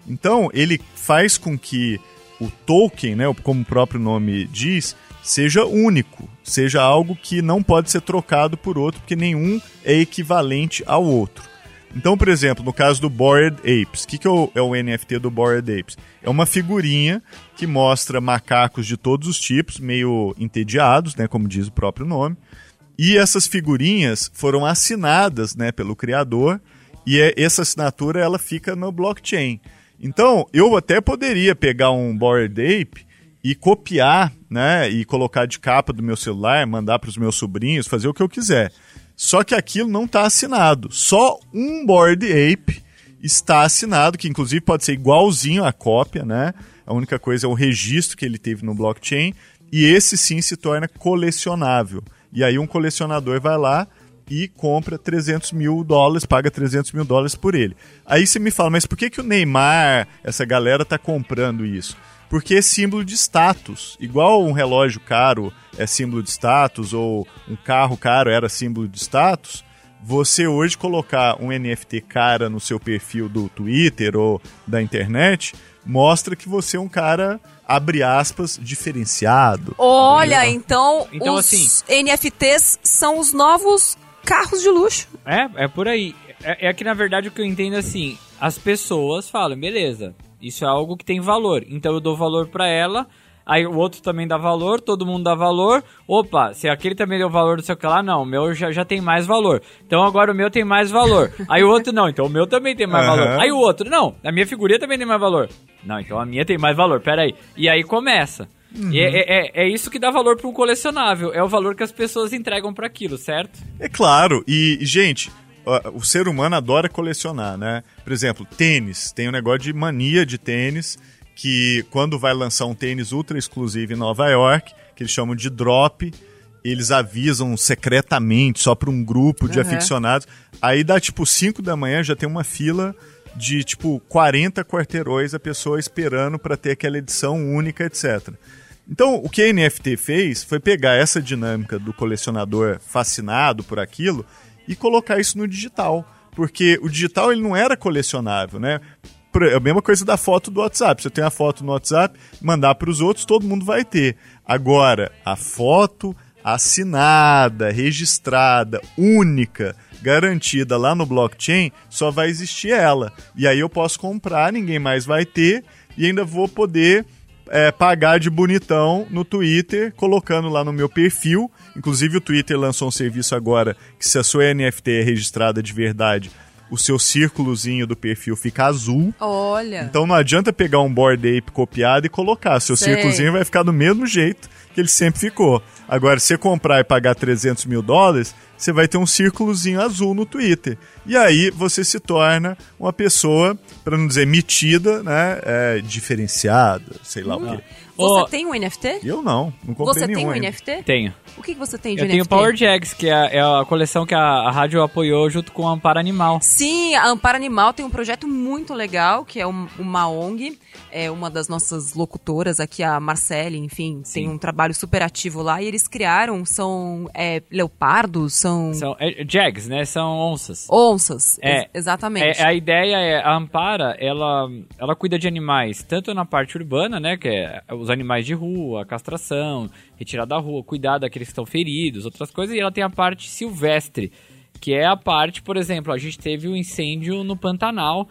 Então, ele faz com que o token, né, como o próprio nome diz, seja único, seja algo que não pode ser trocado por outro, porque nenhum é equivalente ao outro. Então, por exemplo, no caso do Bored Apes, o que, que é, o, é o NFT do Bored Apes? É uma figurinha que mostra macacos de todos os tipos, meio entediados, né, como diz o próprio nome. E essas figurinhas foram assinadas né, pelo criador e é- essa assinatura ela fica no blockchain. Então, eu até poderia pegar um Bored Ape e copiar, né, e colocar de capa do meu celular, mandar para os meus sobrinhos, fazer o que eu quiser. Só que aquilo não está assinado. Só um Bored Ape está assinado, que inclusive pode ser igualzinho à cópia, né? A única coisa é o registro que ele teve no blockchain. E esse sim se torna colecionável. E aí um colecionador vai lá e compra 300 mil dólares, paga 300 mil dólares por ele. Aí você me fala, mas por que, que o Neymar, essa galera, tá comprando isso? porque é símbolo de status. Igual um relógio caro é símbolo de status, ou um carro caro era símbolo de status, você hoje colocar um NFT cara no seu perfil do Twitter ou da internet mostra que você é um cara, abre aspas, diferenciado. Olha, então, Então, os assim- NFTs são os novos carros de luxo. É, é por aí. É, é que na verdade o que eu entendo é assim, as pessoas falam, beleza, isso é algo que tem valor, então eu dou valor pra ela, aí o outro também dá valor, todo mundo dá valor, opa, se aquele também deu valor do seu que lá, não, o meu já, já tem mais valor, então agora o meu tem mais valor, aí o outro não, então o meu também tem mais Aham. valor, aí o outro, não, a minha figurinha também tem mais valor, não, então a minha tem mais valor, peraí, e aí começa. E é, é, é- é isso que dá valor para um colecionável, é o valor que as pessoas entregam para aquilo, certo? É claro, e, gente, o ser humano adora colecionar, né? Por exemplo, tênis. Tem um negócio de mania de tênis, que quando vai lançar um tênis ultra exclusivo em Nova York, que eles chamam de drop, eles avisam secretamente, só para um grupo de Uhum. aficionados. Aí dá tipo 5 da manhã, já tem uma fila de tipo 40 quarteirões a pessoa esperando para ter aquela edição única, etc. Então, o que a NFT fez foi pegar essa dinâmica do colecionador fascinado por aquilo e colocar isso no digital. Porque o digital ele não era colecionável, né? É a mesma coisa da foto do WhatsApp. Você tem a foto no WhatsApp, mandar para os outros, todo mundo vai ter. Agora, a foto assinada, registrada, única, garantida lá no blockchain, só vai existir ela. E aí eu posso comprar, ninguém mais vai ter, e ainda vou poder é, pagar de bonitão no Twitter, colocando lá no meu perfil. Inclusive o Twitter lançou um serviço agora que se a sua NFT é registrada de verdade, o seu círculozinho do perfil fica azul. Olha. Então não adianta pegar um Bored Ape copiado e colocar. Seu Sei. círculozinho vai ficar do mesmo jeito que ele sempre ficou. Agora, se você comprar e pagar 300 mil dólares, você vai ter um círculozinho azul no Twitter. E aí você se torna uma pessoa, para não dizer metida, né? é, diferenciada, sei lá o quê. Você Ô, tem um NFT? Eu não, não comprei Você nenhum tem um ainda. NFT? Tenho. O que, que você tem de Eu NFT? tenho Power Jags, que é, é a coleção que a, a rádio apoiou junto com a Amparo Animal. Sim, a Amparo Animal tem um projeto muito legal, que é um- uma ONG. É uma das nossas locutoras aqui, a Marcele, enfim, tem um trabalho super ativo lá. E eles criaram, são é, leopardos, são, São é, Jags, né? São onças. onças. É, ex- exatamente. É, a ideia é, a Ampara, ela, ela cuida de animais, tanto na parte urbana, né, que é os animais de rua, castração, retirar da rua, cuidar daqueles que estão feridos, outras coisas, e ela tem a parte silvestre, que é a parte, por exemplo, a gente teve um incêndio no Pantanal,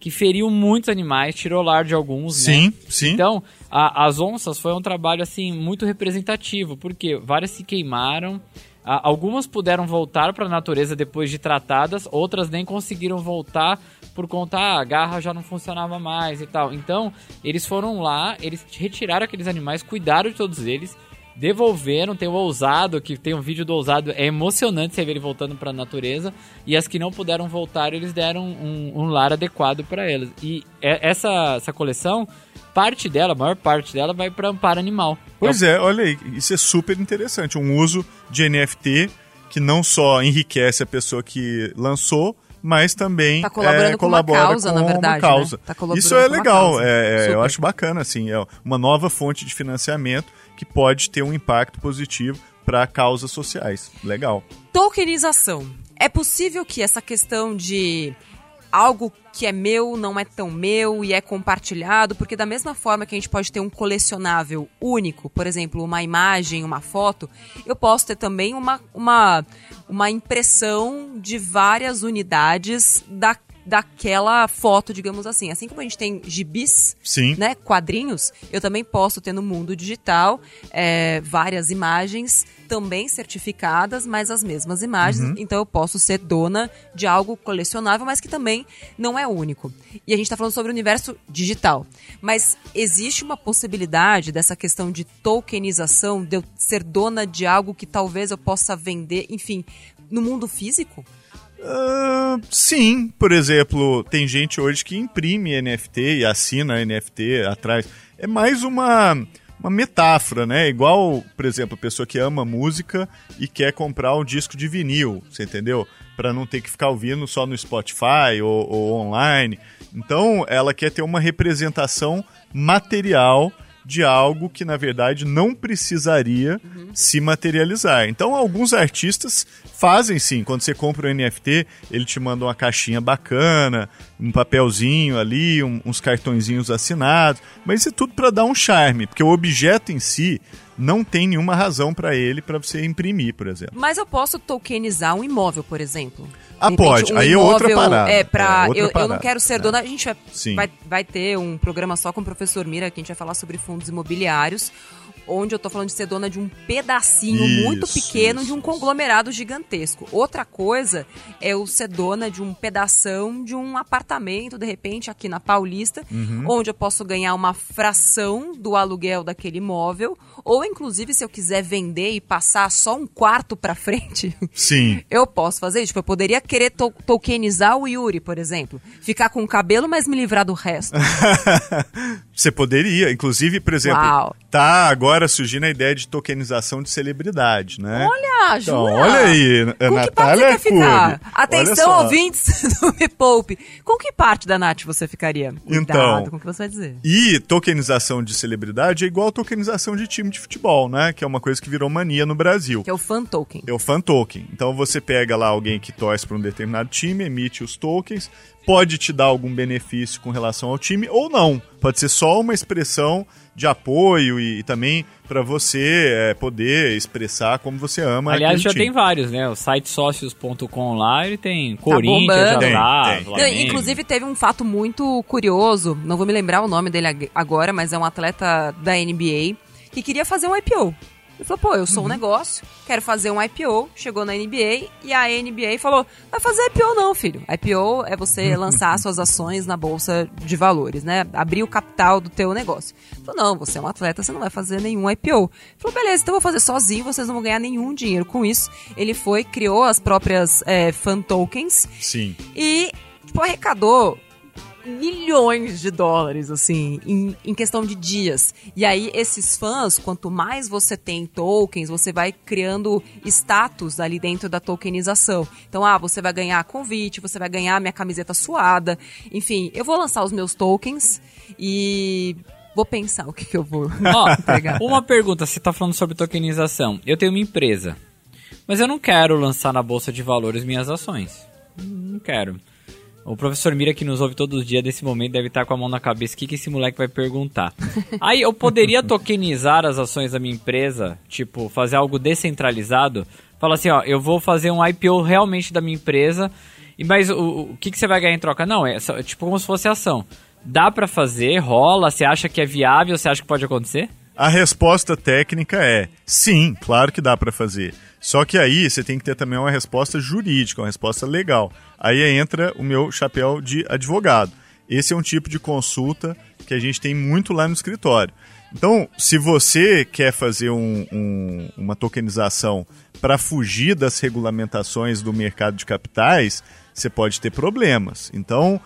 que feriu muitos animais, tirou lar de alguns, né? Sim, sim. Então, a- as onças foi um trabalho assim muito representativo, porque várias se queimaram, a- algumas puderam voltar para a natureza depois de tratadas, outras nem conseguiram voltar por conta ah, a garra já não funcionava mais e tal. Então, eles foram lá, eles retiraram aqueles animais, cuidaram de todos eles, devolveram, tem o ousado, que tem um vídeo do ousado, é emocionante você ver ele voltando para a natureza, e as que não puderam voltar, eles deram um, um lar adequado para elas. E é- essa, essa coleção, parte dela, a maior parte dela, vai para Amparo Animal. Pois é, olha aí, isso é super interessante. Um uso de NFT que não só enriquece a pessoa que lançou, mas também Tá colaborando é, com uma colabora causa, com na uma verdade, causa. né? Tá Isso é legal, é, é, eu acho bacana, assim, é uma nova fonte de financiamento que pode ter um impacto positivo para causas sociais. Legal. Tokenização. É possível que essa questão de algo que é meu não é tão meu e é compartilhado, porque da mesma forma que a gente pode ter um colecionável único, por exemplo, uma imagem, uma foto, eu posso ter também uma, uma, uma impressão de várias unidades da, daquela foto, digamos assim. Assim como a gente tem gibis, Sim. né, quadrinhos, eu também posso ter no mundo digital é, várias imagens também certificadas, mas as mesmas imagens. Então eu posso ser dona de algo colecionável, mas que também não é único. E a gente está falando sobre o universo digital. Mas existe uma possibilidade dessa questão de tokenização, de eu ser dona de algo que talvez eu possa vender, enfim, no mundo físico? Ah, sim, por exemplo, tem gente hoje que imprime NFT e assina NFT atrás. É mais uma, uma metáfora, né? Igual, por exemplo, a pessoa que ama música e quer comprar um disco de vinil, você entendeu? Para não ter que ficar ouvindo só no Spotify ou, ou online. Então, ela quer ter uma representação material de algo que na verdade não precisaria Uhum. se materializar. Então, alguns artistas fazem sim. Quando você compra o NFT, ele te manda uma caixinha bacana, um papelzinho ali, um- uns cartõezinhos assinados, mas isso é tudo para dar um charme, porque o objeto em si não tem nenhuma razão para ele para você imprimir, por exemplo. Mas eu posso tokenizar um imóvel, por exemplo. Ah, repente, pode. Aí é outra parada. É, pra. É, eu, eu não parada. quero ser dona. A gente vai, vai, vai ter um programa só com o professor Mira, que a gente vai falar sobre fundos imobiliários. Onde eu tô falando de ser dona de um pedacinho Isso, muito pequeno isso, de um isso. conglomerado gigantesco. Outra coisa é eu ser dona de um pedação de um apartamento, de repente, aqui na Paulista, Uhum. onde eu posso ganhar uma fração do aluguel daquele imóvel. Ou, inclusive, se eu quiser vender e passar só um quarto pra frente, Sim. eu posso fazer isso. Tipo, eu poderia querer to tokenizar o Yuri, por exemplo. Ficar com o cabelo, mas me livrar do resto. Você poderia, inclusive, por exemplo, Uau. Tá agora surgindo a ideia de tokenização de celebridade, né? Olha, Então, jura? olha aí, Com que parte Natália você quer ficar? Atenção, ouvintes do Me Poupe. Com que parte da Nath você ficaria? Cuidado Então. com o que você vai dizer. E tokenização de celebridade é igual a tokenização de time de futebol, né? Que é uma coisa que virou mania no Brasil. Que é o fan token. É o fan token. Então você pega lá alguém que torce para um determinado time, emite os tokens, pode te dar algum benefício com relação ao time ou não. Pode ser só uma expressão de apoio e, e também para você é, poder expressar como você ama Aliás, já aquele tem time. vários, né? O site sócios.com lá, ele tem Corinthians, bombando. já Tem, lá, tem. Não, inclusive, teve um fato muito curioso. Não vou me lembrar o nome dele ag- agora, mas é um atleta da NBA que queria fazer um IPO. Ele falou, pô, eu sou um negócio, quero fazer um IPO. Chegou na NBA e a NBA falou: vai fazer IPO não, filho. IPO é você lançar suas ações na bolsa de valores, né? Abrir o capital do teu negócio. Ele falou, não, você é um atleta, você não vai fazer nenhum IPO. Ele falou, beleza, então eu vou fazer sozinho, vocês não vão ganhar nenhum dinheiro com isso. Ele foi, criou as próprias é, fan tokens Sim. e, tipo, arrecadou milhões de dólares, assim, em, em questão de dias. E aí, esses fãs, quanto mais você tem tokens, você vai criando status ali dentro da tokenização. Então, ah, você vai ganhar convite, você vai ganhar minha camiseta suada. Enfim, eu vou lançar os meus tokens e vou pensar o que, que eu vou Ó, entregar. uma pergunta, você tá falando sobre tokenização. Eu tenho uma empresa, mas eu não quero lançar na bolsa de valores minhas ações. Não quero. O professor Mira, que nos ouve todos os dias, desse momento, deve estar com a mão na cabeça. O que, que esse moleque vai perguntar? Aí, eu poderia tokenizar as ações da minha empresa? Tipo, fazer algo descentralizado? Fala assim, ó, eu vou fazer um IPO realmente da minha empresa, e mas o, o- que, que você vai ganhar em troca? Não, é só- tipo como se fosse ação. Dá pra fazer? Rola? Você acha que é viável? Você acha que pode acontecer? A resposta técnica é sim, claro que dá para fazer. Só que aí você tem que ter também uma resposta jurídica, uma resposta legal. Aí entra o meu chapéu de advogado. Esse é um tipo de consulta que a gente tem muito lá no escritório. Então, se você quer fazer um- um- uma tokenização para fugir das regulamentações do mercado de capitais, você pode ter problemas. Então,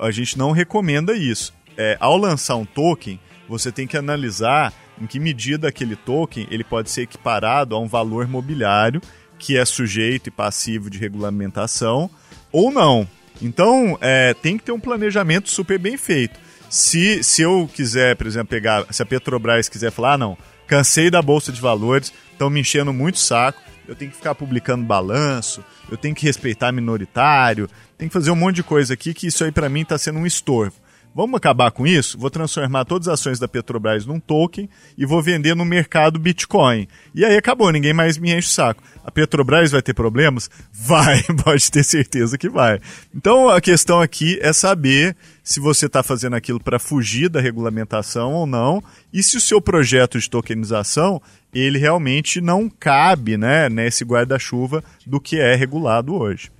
a gente não recomenda isso. É, ao lançar um token, você tem que analisar em que medida aquele token ele pode ser equiparado a um valor mobiliário que é sujeito e passivo de regulamentação ou não. Então, é, tem que ter um planejamento super bem feito. Se, se eu quiser, por exemplo, pegar, se a Petrobras quiser falar, ah, não, cansei da Bolsa de Valores, estão me enchendo muito saco, eu tenho que ficar publicando balanço, eu tenho que respeitar minoritário, tem que fazer um monte de coisa aqui que isso aí para mim está sendo um estorvo. Vamos acabar com isso? Vou transformar todas as ações da Petrobras num token e vou vender no mercado Bitcoin. E aí acabou, ninguém mais me enche o saco. A Petrobras vai ter problemas? Vai, pode ter certeza que vai. Então a questão aqui é saber se você está fazendo aquilo para fugir da regulamentação ou não, e se o seu projeto de tokenização ele realmente não cabe né, nesse guarda-chuva do que é regulado hoje.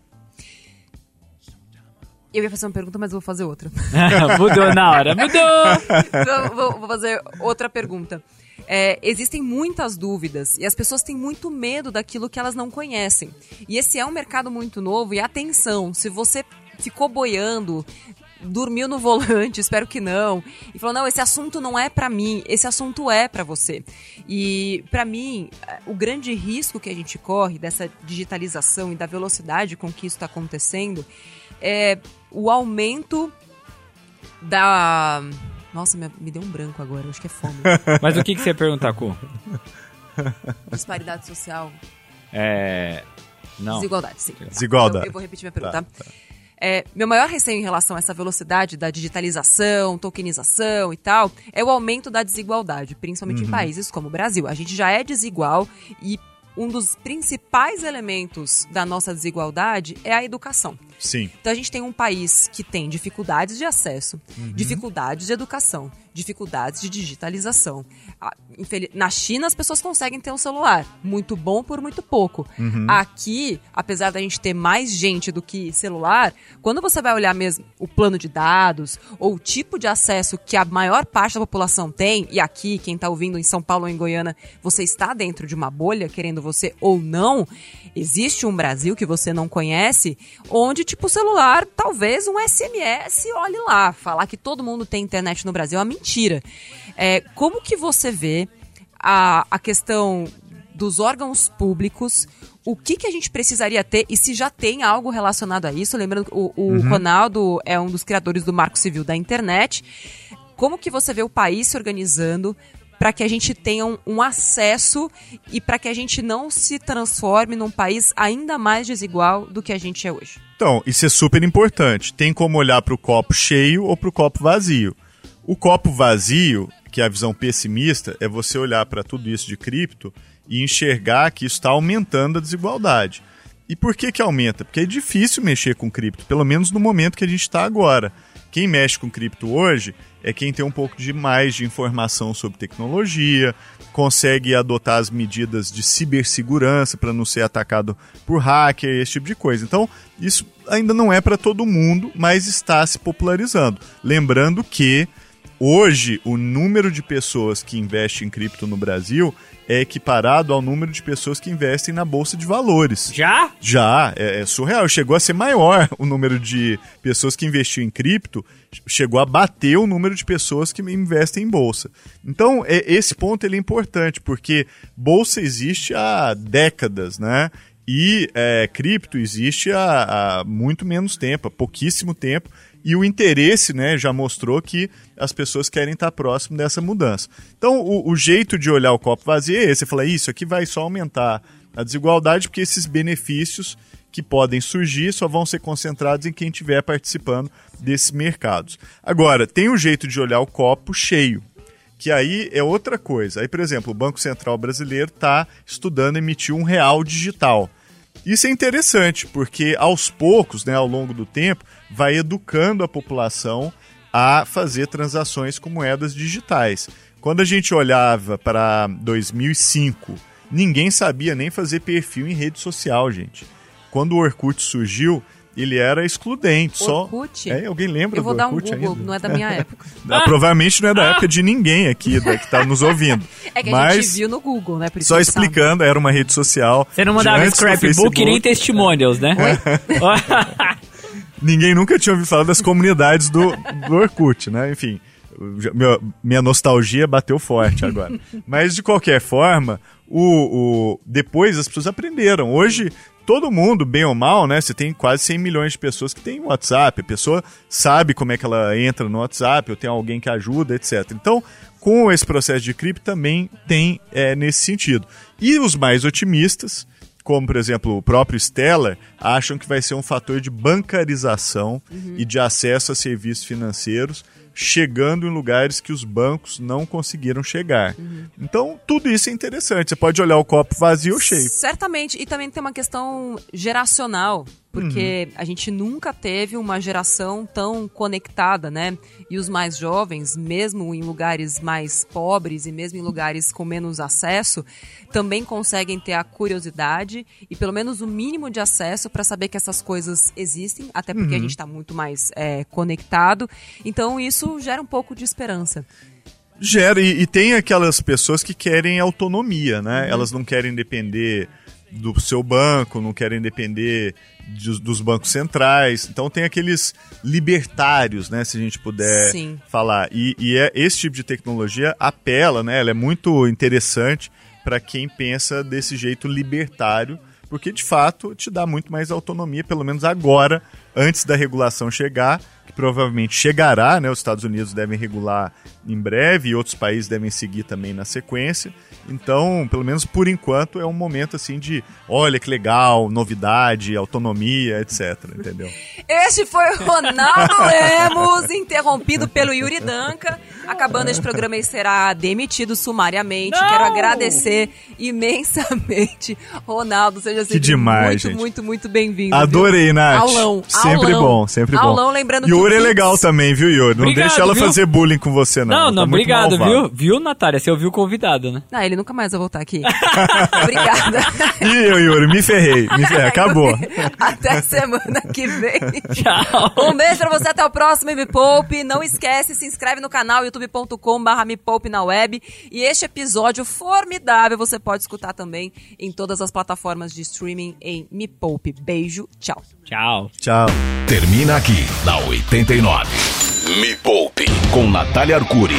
Eu ia fazer uma pergunta, mas vou fazer outra. mudou na hora, mudou! Então, vou, vou fazer outra pergunta. É, existem muitas dúvidas e as pessoas têm muito medo daquilo que elas não conhecem. E esse é um mercado muito novo. E atenção, se você ficou boiando, dormiu no volante, espero que não, e falou: não, esse assunto não é pra mim, esse assunto é pra você. E pra mim, o grande risco que a gente corre dessa digitalização e da velocidade com que isso está acontecendo é o aumento da Nossa, me, deu um branco agora, acho que é fome. Mas o que, que você ia perguntar, Cu? Disparidade social. É. Não. Desigualdade, sim. Desigualdade. Eu, eu vou repetir minha pergunta. Tá, tá. É, meu maior receio em relação a essa velocidade da digitalização, tokenização e tal, é o aumento da desigualdade, principalmente uhum. em países como o Brasil. A gente já é desigual e um dos principais elementos da nossa desigualdade é a educação. Sim. Então a gente tem um país que tem dificuldades de acesso, uhum. dificuldades de educação, dificuldades de digitalização. Na China as pessoas conseguem ter um celular, muito bom por muito pouco. Uhum. Aqui, apesar da gente ter mais gente do que celular, quando você vai olhar mesmo o plano de dados ou o tipo de acesso que a maior parte da população tem, e aqui quem está ouvindo em São Paulo ou em Goiânia, você está dentro de uma bolha, querendo você ou não, existe um Brasil que você não conhece, onde tipo celular, talvez um SMS, olhe lá, falar que todo mundo tem internet no Brasil é uma mentira. É, como que você vê a, a questão dos órgãos públicos, o que, que a gente precisaria ter e se já tem algo relacionado a isso. Lembrando que o, o uhum. Ronaldo é um dos criadores do Marco Civil da internet. Como que você vê o país se organizando para que a gente tenha um, um acesso e para que a gente não se transforme num país ainda mais desigual do que a gente é hoje. Então, isso é super importante. Tem como olhar para o copo cheio ou para o copo vazio. O copo vazio, que é a visão pessimista, é você olhar para tudo isso de cripto e enxergar que está aumentando a desigualdade. E por que, que aumenta? Porque é difícil mexer com cripto, pelo menos no momento que a gente está agora. Quem mexe com cripto hoje é quem tem um pouco de mais de informação sobre tecnologia, consegue adotar as medidas de cibersegurança para não ser atacado por hacker, esse tipo de coisa. Então, isso ainda não é para todo mundo, mas está se popularizando. Lembrando que hoje o número de pessoas que investem em cripto no Brasil é equiparado ao número de pessoas que investem na bolsa de valores. Já? Já, é, é, surreal. Chegou a ser maior o número de pessoas que investiu em cripto, chegou a bater o número de pessoas que investem em bolsa. Então, é, esse ponto ele é importante, porque bolsa existe há décadas, né? E é, cripto existe há, há muito menos tempo, há pouquíssimo tempo e o interesse né, já mostrou que as pessoas querem estar próximo dessa mudança. Então, o, o jeito de olhar o copo vazio é esse: você fala, isso aqui vai só aumentar a desigualdade, porque esses benefícios que podem surgir só vão ser concentrados em quem estiver participando desses mercados. Agora, tem um jeito de olhar o copo cheio, que aí é outra coisa. Aí, por exemplo, o Banco Central Brasileiro está estudando emitir um real digital. Isso é interessante, porque aos poucos, né, ao longo do tempo, vai educando a população a fazer transações com moedas digitais. Quando a gente olhava para 2005, ninguém sabia nem fazer perfil em rede social, gente. Quando o Orkut surgiu, ele era excludente. Orkut? Só... É, alguém lembra Eu vou do dar Orkut um Google, ainda? não é da minha época. Ah, provavelmente não é da época de ninguém aqui da, que está nos ouvindo. É que Mas, a gente viu no Google, né? Só explicando, era uma rede social. Você não mandava scrapbook nem testimonials, né? ninguém nunca tinha ouvido falar das comunidades do, do Orkut, né? Enfim, minha, minha nostalgia bateu forte agora. Mas, de qualquer forma, o, o, depois as pessoas aprenderam. Hoje, todo mundo, bem ou mal, né? Você tem quase 100 milhões de pessoas que têm WhatsApp. A pessoa sabe como é que ela entra no WhatsApp, ou tem alguém que ajuda, etc. Então, com esse processo de cripto também tem é, nesse sentido. E os mais otimistas como por exemplo o próprio Stellar, acham que vai ser um fator de bancarização uhum. e de acesso a serviços financeiros, chegando em lugares que os bancos não conseguiram chegar. Uhum. Então, tudo isso é interessante. Você pode olhar o copo vazio ou cheio. Certamente. E também tem uma questão geracional porque uhum. a gente nunca teve uma geração tão conectada, né? E os mais jovens, mesmo em lugares mais pobres e mesmo em lugares com menos acesso, também conseguem ter a curiosidade e pelo menos o mínimo de acesso para saber que essas coisas existem, até porque uhum. a gente está muito mais é, conectado. Então isso gera um pouco de esperança. Gera, e, e, tem aquelas pessoas que querem autonomia, né? Uhum. Elas não querem depender do seu banco, não querem depender de, dos bancos centrais. Então tem aqueles libertários, né, se a gente puder Sim. falar. E, e é, esse tipo de tecnologia apela, né, ela é muito interessante para quem pensa desse jeito libertário, porque de fato te dá muito mais autonomia, pelo menos agora, antes da regulação chegar, que provavelmente chegará, né? Os Estados Unidos devem regular em breve e outros países devem seguir também na sequência. Então, pelo menos por enquanto, é um momento assim de olha que legal, novidade, autonomia, etc. Entendeu? Este foi o Ronaldo Lemos, interrompido pelo Yuri Danca. Acabando este programa, ele será demitido sumariamente. Não! Quero agradecer imensamente. Ronaldo, seja sempre demais, muito, gente. muito, muito bem-vindo. Adorei, viu? Nath. Aulão. Sempre aulão. bom, sempre bom. Aulão, lembrando Yuri é legal também, viu, Yuri? Não Obrigado, deixa ela viu? fazer bullying com você, não. Não, Ela não, tá obrigado, viu? Viu, Natália? Você ouviu o convidado, né? Ah, ele nunca mais vai voltar aqui. Obrigada. Ih, eu, Yuri, me ferrei. Me ferrei. Acabou. Até semana que vem. Tchau. Um beijo pra você, até o próximo Me Poupe. Não esquece, se inscreve no canal youtube.com.br Me Poupe na web. E este episódio formidável você pode escutar também em todas as plataformas de streaming em Me Poupe. Beijo, tchau. Tchau. Tchau. Termina aqui na 89. Me Poupe com Natália Arcuri.